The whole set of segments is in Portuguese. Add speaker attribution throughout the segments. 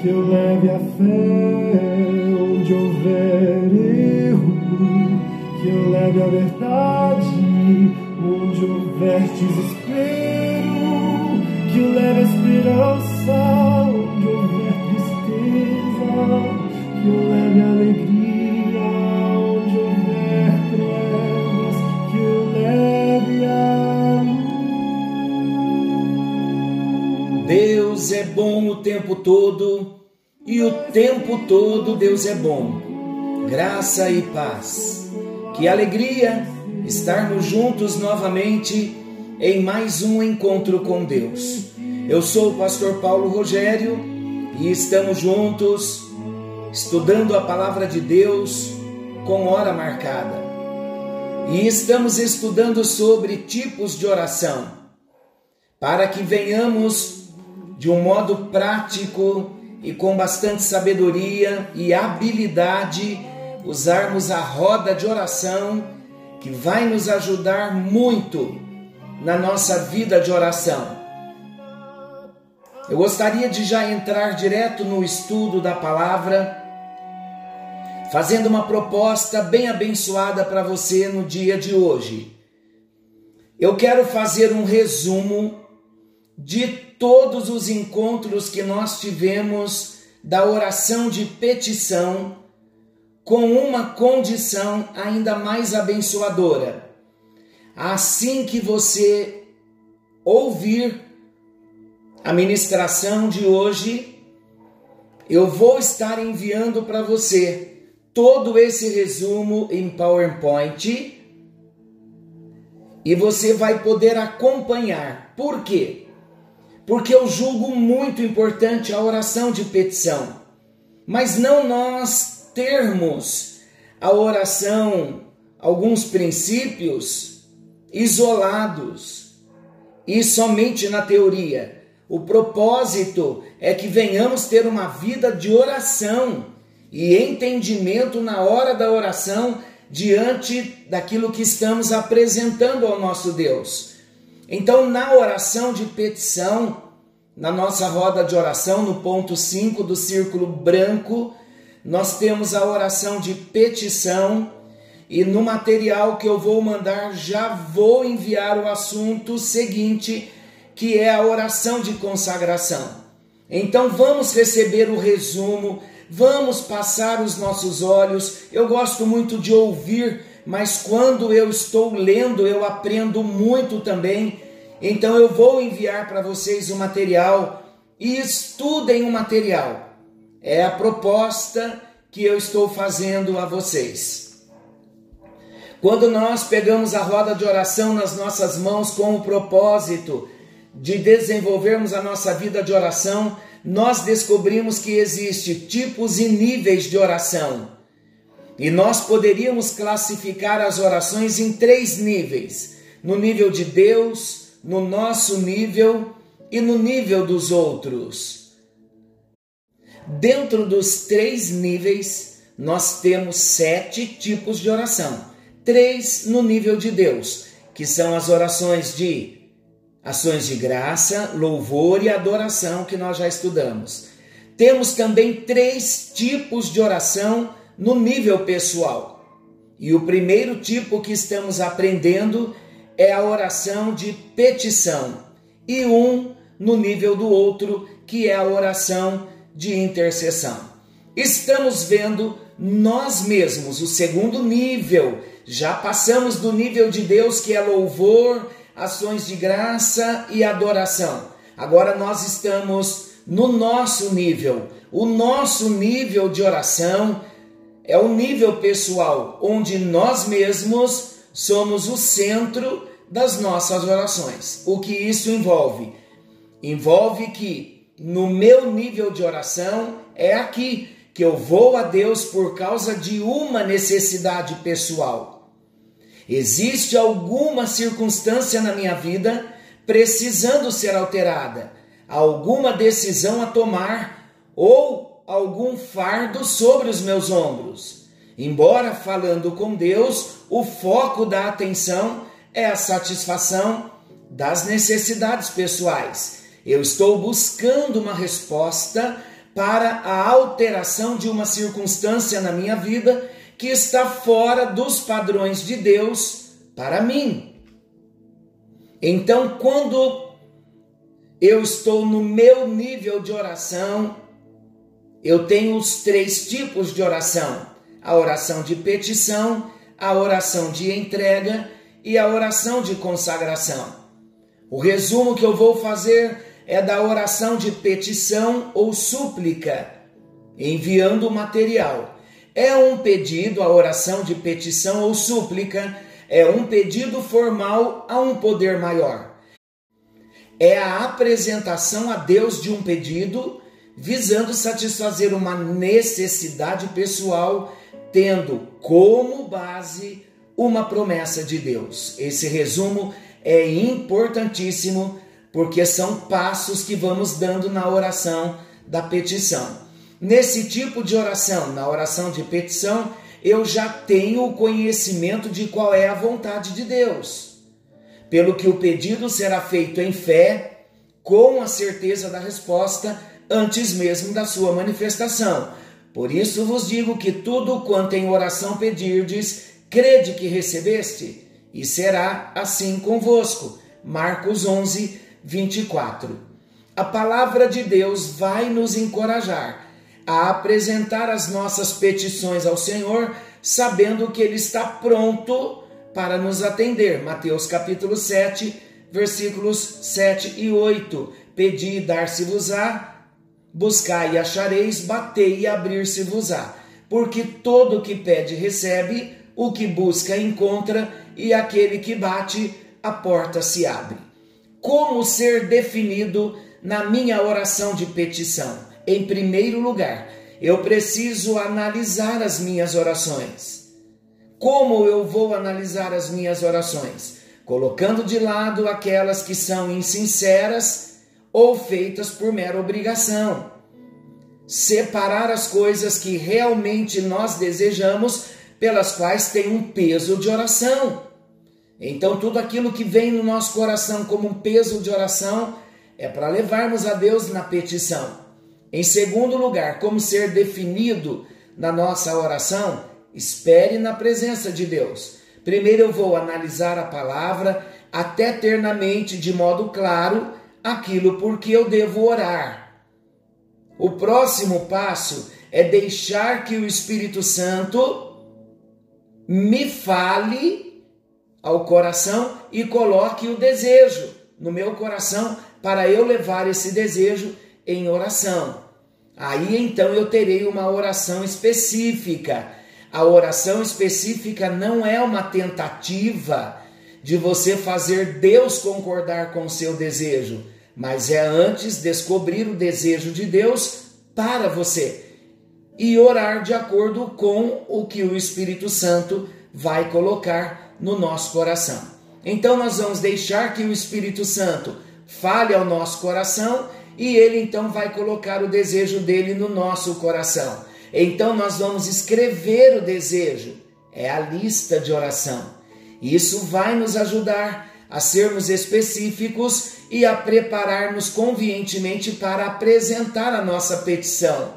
Speaker 1: Que eu leve a fé. Onde houver erro, que eu leve a verdade onde houver desespero, que eu leve a esperança,
Speaker 2: tempo todo e o tempo todo Deus é bom. Graça e paz. Que alegria estarmos juntos novamente em mais um encontro com Deus. Eu sou o pastor Paulo Rogério e estamos juntos estudando a palavra de Deus com hora marcada. E estamos estudando sobre tipos de oração, para que venhamos de um modo prático e com bastante sabedoria e habilidade usarmos a roda de oração que vai nos ajudar muito na nossa vida de oração. Eu gostaria de já entrar direto no estudo da palavra, fazendo uma proposta bem abençoada para você no dia de hoje. Eu quero fazer um resumo de todos os encontros que nós tivemos da oração de petição com uma condição ainda mais abençoadora. Assim que você ouvir a ministração de hoje, eu vou estar enviando para você todo esse resumo em PowerPoint e você vai poder acompanhar. Por quê? Porque eu julgo muito importante a oração de petição, mas não nós termos a oração, alguns princípios isolados e somente na teoria. O propósito é que venhamos ter uma vida de oração e entendimento na hora da oração diante daquilo que estamos apresentando ao nosso Deus. Então, na oração de petição, na nossa roda de oração, no ponto 5 do círculo branco, nós temos a oração de petição e no material que eu vou mandar já vou enviar o assunto seguinte, que é a oração de consagração. Então vamos receber o resumo, vamos passar os nossos olhos. Eu gosto muito de ouvir, mas quando eu estou lendo, eu aprendo muito também. Então eu vou enviar para vocês o material e estudem o material é a proposta que eu estou fazendo a vocês. Quando nós pegamos a roda de oração nas nossas mãos com o propósito de desenvolvermos a nossa vida de oração, nós descobrimos que existe tipos e níveis de oração. E nós poderíamos classificar as orações em três níveis: no nível de Deus, no nosso nível e no nível dos outros. Dentro dos três níveis, nós temos sete tipos de oração. Três no nível de Deus, que são as orações de ações de graça, louvor e adoração, que nós já estudamos. Temos também três tipos de oração no nível pessoal. E o primeiro tipo que estamos aprendendo é a oração de petição, e um no nível do outro, que é a oração de intercessão. Estamos vendo nós mesmos, o segundo nível. Já passamos do nível de Deus que é louvor, ações de graça e adoração. Agora nós estamos no nosso nível. O nosso nível de oração é o nível pessoal, onde nós mesmos somos o centro das nossas orações. O que isso envolve? Envolve que no meu nível de oração é aqui que eu vou a Deus por causa de uma necessidade pessoal. Existe alguma circunstância na minha vida precisando ser alterada, alguma decisão a tomar ou algum fardo sobre os meus ombros. Embora falando com Deus, o foco da atenção é a satisfação das necessidades pessoais. Eu estou buscando uma resposta para a alteração de uma circunstância na minha vida que está fora dos padrões de Deus para mim. Então, quando eu estou no meu nível de oração, eu tenho os três tipos de oração: a oração de petição, a oração de entrega e a oração de consagração. O resumo que eu vou fazer é da oração de petição ou súplica, enviando o material. É um pedido, a oração de petição ou súplica, é um pedido formal a um poder maior. É a apresentação a Deus de um pedido visando satisfazer uma necessidade pessoal, tendo como base uma promessa de Deus. Esse resumo é importantíssimo porque são passos que vamos dando na oração da petição. Nesse tipo de oração, na oração de petição, eu já tenho o conhecimento de qual é a vontade de Deus. Pelo que o pedido será feito em fé, com a certeza da resposta antes mesmo da sua manifestação. Por isso vos digo que tudo quanto em oração pedirdes, crede que recebeste, e será assim convosco. Marcos 11, 24. A palavra de Deus vai nos encorajar a apresentar as nossas petições ao Senhor, sabendo que Ele está pronto para nos atender. Mateus capítulo 7, versículos 7 e 8. Pedi e dar-se-vos-á, buscai e achareis, batei e abrir-se-vos-á. Porque todo o que pede recebe, o que busca encontra, e aquele que bate, a porta se abre como ser definido na minha oração de petição? Em primeiro lugar, eu preciso analisar as minhas orações. Como eu vou analisar as minhas orações? Colocando de lado aquelas que são insinceras ou feitas por mera obrigação. Separar as coisas que realmente nós desejamos, pelas quais tem um peso de oração então, tudo aquilo que vem no nosso coração como um peso de oração é para levarmos a Deus na petição. Em segundo lugar, como ser definido na nossa oração? Espere na presença de Deus. Primeiro eu vou analisar a palavra até ter na mente de modo claro aquilo por que eu devo orar. O próximo passo é deixar que o Espírito Santo me fale ao coração e coloque o desejo no meu coração para eu levar esse desejo em oração. Aí então eu terei uma oração específica. A oração específica não é uma tentativa de você fazer Deus concordar com o seu desejo, mas é antes descobrir o desejo de Deus para você e orar de acordo com o que o Espírito Santo vai colocar no nosso coração. Então nós vamos deixar que o Espírito Santo fale ao nosso coração e ele então vai colocar o desejo dele no nosso coração. Então nós vamos escrever o desejo, é a lista de oração. Isso vai nos ajudar a sermos específicos e a preparar-nos convenientemente para apresentar a nossa petição.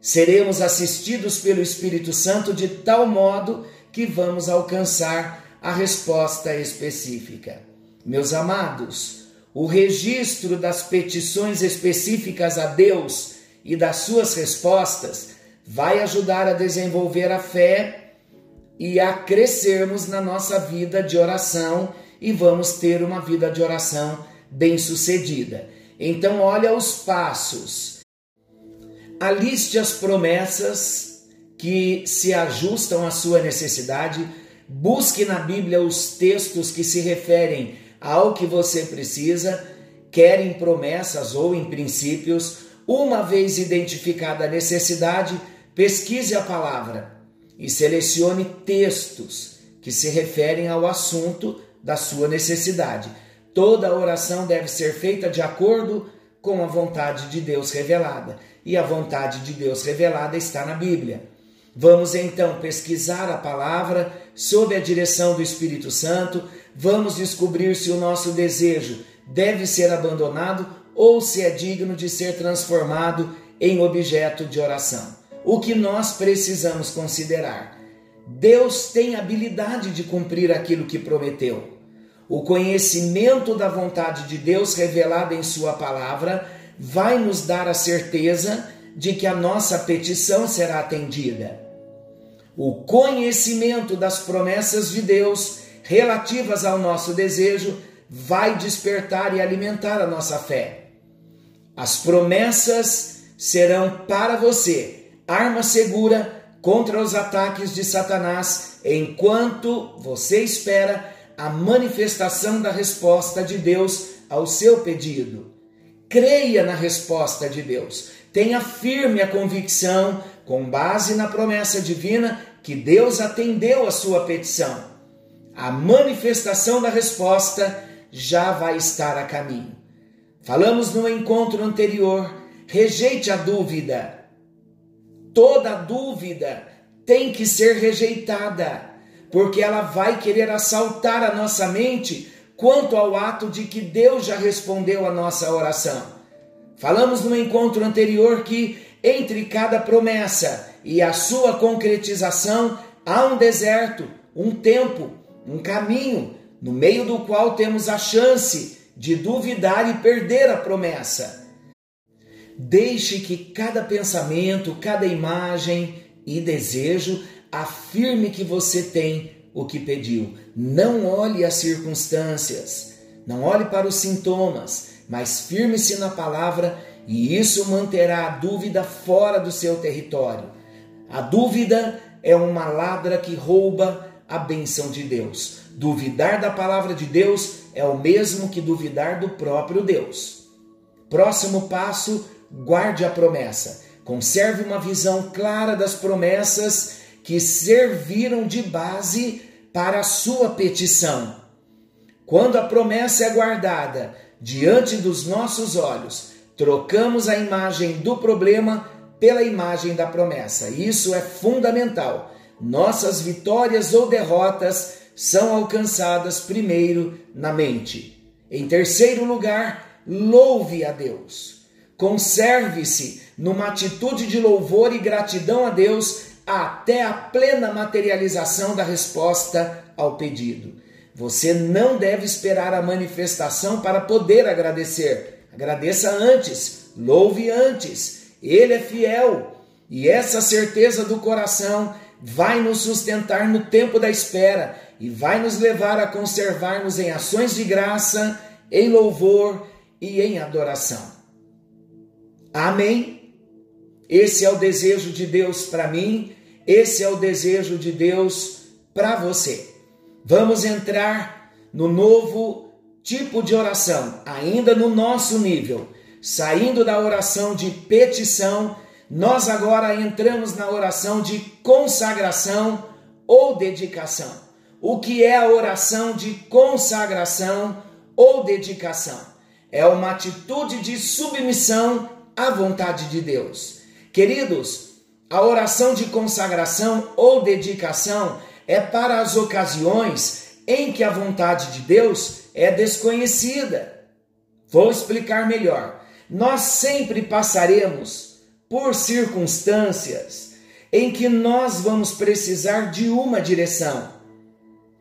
Speaker 2: Seremos assistidos pelo Espírito Santo de tal modo que vamos alcançar a resposta específica. Meus amados, o registro das petições específicas a Deus e das suas respostas vai ajudar a desenvolver a fé e a crescermos na nossa vida de oração e vamos ter uma vida de oração bem-sucedida. Então, olha os passos. Aliste as promessas que se ajustam à sua necessidade. Busque na Bíblia os textos que se referem ao que você precisa quer em promessas ou em princípios, uma vez identificada a necessidade, pesquise a palavra e selecione textos que se referem ao assunto da sua necessidade. Toda oração deve ser feita de acordo com a vontade de Deus revelada, e a vontade de Deus revelada está na Bíblia. Vamos então pesquisar a palavra sob a direção do Espírito Santo, vamos descobrir se o nosso desejo deve ser abandonado ou se é digno de ser transformado em objeto de oração. O que nós precisamos considerar? Deus tem habilidade de cumprir aquilo que prometeu. O conhecimento da vontade de Deus revelada em Sua palavra vai nos dar a certeza de que a nossa petição será atendida. O conhecimento das promessas de Deus relativas ao nosso desejo vai despertar e alimentar a nossa fé. As promessas serão para você arma segura contra os ataques de Satanás enquanto você espera a manifestação da resposta de Deus ao seu pedido. Creia na resposta de Deus. Tenha firme a convicção, com base na promessa divina, que Deus atendeu a sua petição. A manifestação da resposta já vai estar a caminho. Falamos no encontro anterior, rejeite a dúvida. Toda dúvida tem que ser rejeitada, porque ela vai querer assaltar a nossa mente quanto ao ato de que Deus já respondeu a nossa oração. Falamos no encontro anterior que entre cada promessa e a sua concretização há um deserto, um tempo, um caminho, no meio do qual temos a chance de duvidar e perder a promessa. Deixe que cada pensamento, cada imagem e desejo afirme que você tem o que pediu. Não olhe as circunstâncias, não olhe para os sintomas, mas firme-se na palavra e isso manterá a dúvida fora do seu território. A dúvida é uma ladra que rouba a benção de Deus. Duvidar da palavra de Deus é o mesmo que duvidar do próprio Deus. Próximo passo: guarde a promessa. Conserve uma visão clara das promessas que serviram de base para a sua petição. Quando a promessa é guardada diante dos nossos olhos, trocamos a imagem do problema pela imagem da promessa. Isso é fundamental. Nossas vitórias ou derrotas são alcançadas primeiro na mente. Em terceiro lugar, louve a Deus. Conserve-se numa atitude de louvor e gratidão a Deus até a plena materialização da resposta ao pedido. Você não deve esperar a manifestação para poder agradecer. Agradeça antes, louve antes. Ele é fiel e essa certeza do coração vai nos sustentar no tempo da espera e vai nos levar a conservar-nos em ações de graça, em louvor e em adoração. Amém? Esse é o desejo de Deus para mim, esse é o desejo de Deus para você. Vamos entrar no novo tipo de oração, ainda no nosso nível. Saindo da oração de petição, nós agora entramos na oração de consagração ou dedicação. O que é a oração de consagração ou dedicação? É uma atitude de submissão à vontade de Deus. Queridos, a oração de consagração ou dedicação é para as ocasiões em que a vontade de Deus é desconhecida. Vou explicar melhor. Nós sempre passaremos por circunstâncias em que nós vamos precisar de uma direção.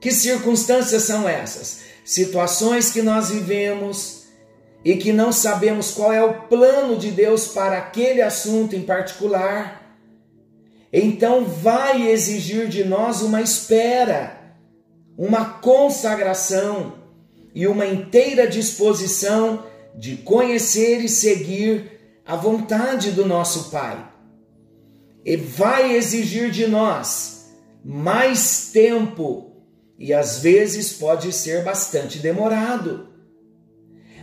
Speaker 2: Que circunstâncias são essas? Situações que nós vivemos e que não sabemos qual é o plano de Deus para aquele assunto em particular, então vai exigir de nós uma espera, uma consagração e uma inteira disposição de conhecer e seguir a vontade do nosso Pai. E vai exigir de nós mais tempo e às vezes pode ser bastante demorado.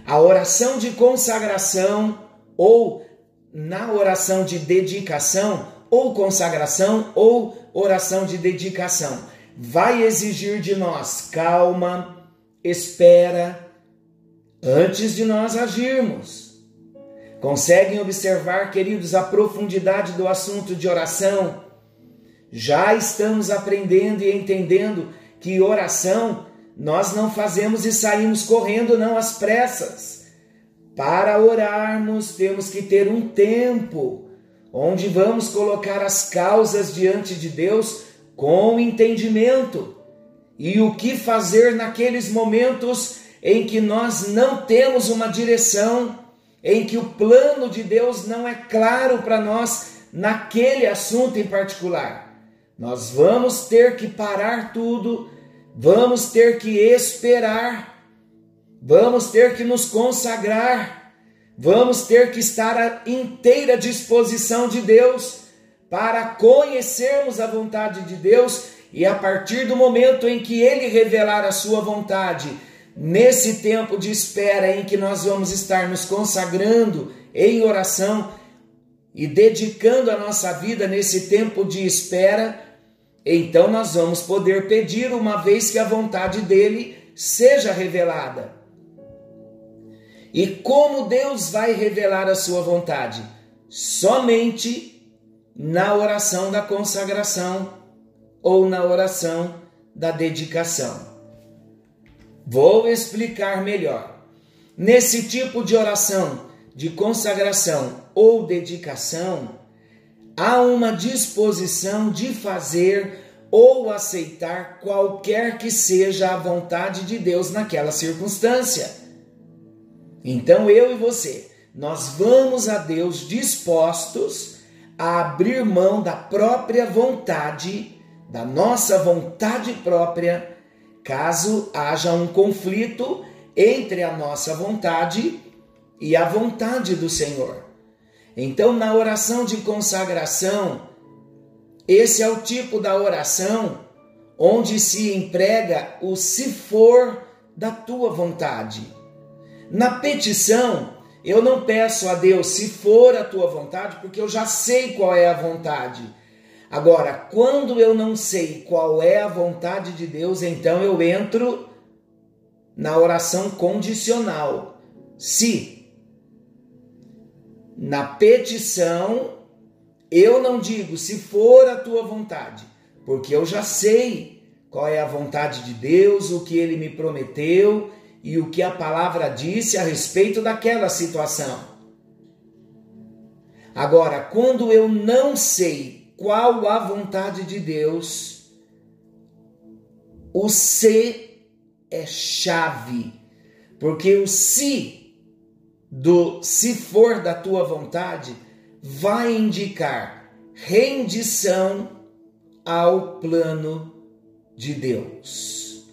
Speaker 2: A oração de consagração ou na oração de dedicação, ou consagração, ou oração de dedicação, vai exigir de nós calma, espera, antes de nós agirmos. Conseguem observar, queridos, a profundidade do assunto de oração? Já estamos aprendendo e entendendo que oração nós não fazemos e saímos correndo, não às pressas. Para orarmos, temos que ter um tempo onde vamos colocar as causas diante de Deus com entendimento. E o que fazer naqueles momentos em que nós não temos uma direção, em que o plano de Deus não é claro para nós naquele assunto em particular. Nós vamos ter que parar tudo, vamos ter que esperar. Vamos ter que nos consagrar, vamos ter que estar à inteira disposição de Deus para conhecermos a vontade de Deus e a partir do momento em que Ele revelar a Sua vontade, nesse tempo de espera em que nós vamos estar nos consagrando em oração e dedicando a nossa vida nesse tempo de espera, então nós vamos poder pedir uma vez que a vontade dele seja revelada. E como Deus vai revelar a sua vontade? Somente na oração da consagração ou na oração da dedicação. Vou explicar melhor. Nesse tipo de oração de consagração ou dedicação, há uma disposição de fazer ou aceitar qualquer que seja a vontade de Deus naquela circunstância. Então eu e você, nós vamos a Deus dispostos a abrir mão da própria vontade, da nossa vontade própria, caso haja um conflito entre a nossa vontade e a vontade do Senhor. Então, na oração de consagração, esse é o tipo da oração onde se emprega o se for da tua vontade. Na petição, eu não peço a Deus se for a tua vontade, porque eu já sei qual é a vontade. Agora, quando eu não sei qual é a vontade de Deus, então eu entro na oração condicional. Se na petição eu não digo se for a tua vontade, porque eu já sei qual é a vontade de Deus, o que ele me prometeu e o que a palavra disse a respeito daquela situação. Agora, quando eu não sei qual a vontade de Deus, o se é chave, porque o se do se for da tua vontade vai indicar rendição ao plano de Deus.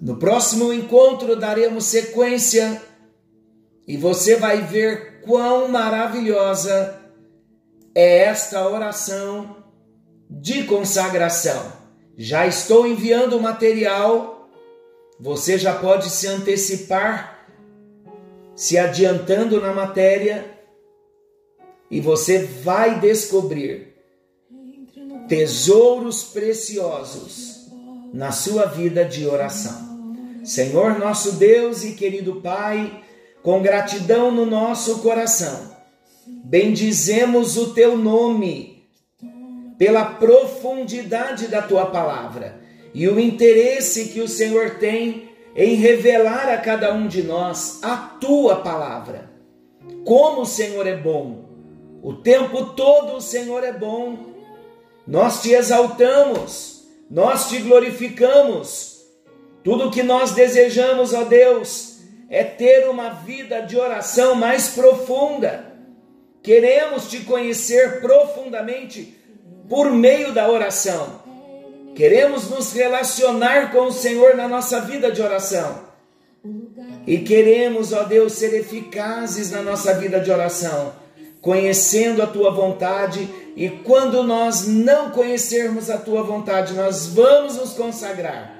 Speaker 2: No próximo encontro daremos sequência e você vai ver quão maravilhosa é esta oração de consagração. Já estou enviando o material, você já pode se antecipar, se adiantando na matéria, e você vai descobrir tesouros preciosos na sua vida de oração. Senhor nosso Deus e querido Pai, com gratidão no nosso coração, bendizemos o teu nome pela profundidade da tua palavra e o interesse que o Senhor tem em revelar a cada um de nós a tua palavra. Como o Senhor é bom, o tempo todo o Senhor é bom. Nós te exaltamos, nós te glorificamos tudo que nós desejamos, ó Deus, é ter uma vida de oração mais profunda. Queremos te conhecer profundamente por meio da oração. Queremos nos relacionar com o Senhor na nossa vida de oração. E queremos, ó Deus, ser eficazes na nossa vida de oração, conhecendo a tua vontade. E quando nós não conhecermos a tua vontade, nós vamos nos consagrar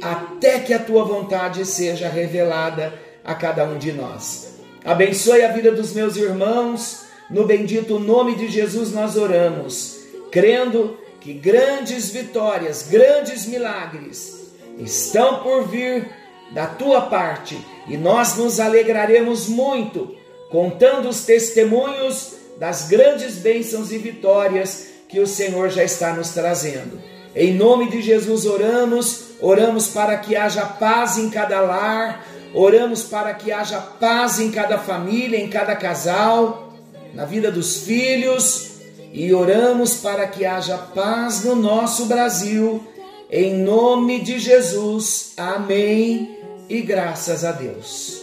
Speaker 2: até que a tua vontade seja revelada a cada um de nós. Abençoe a vida dos meus irmãos, no bendito nome de Jesus nós oramos, crendo que grandes vitórias, grandes milagres estão por vir da tua parte e nós nos alegraremos muito contando os testemunhos das grandes bênçãos e vitórias que o Senhor já está nos trazendo. Em nome de Jesus oramos, oramos para que haja paz em cada lar, oramos para que haja paz em cada família, em cada casal, na vida dos filhos, e oramos para que haja paz no nosso Brasil, em nome de Jesus. Amém. E graças a Deus.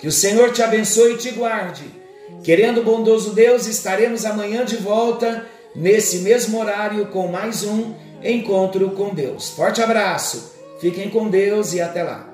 Speaker 2: Que o Senhor te abençoe e te guarde. Querendo bondoso Deus, estaremos amanhã de volta, nesse mesmo horário, com mais um encontro com Deus. Forte abraço, fiquem com Deus e até lá.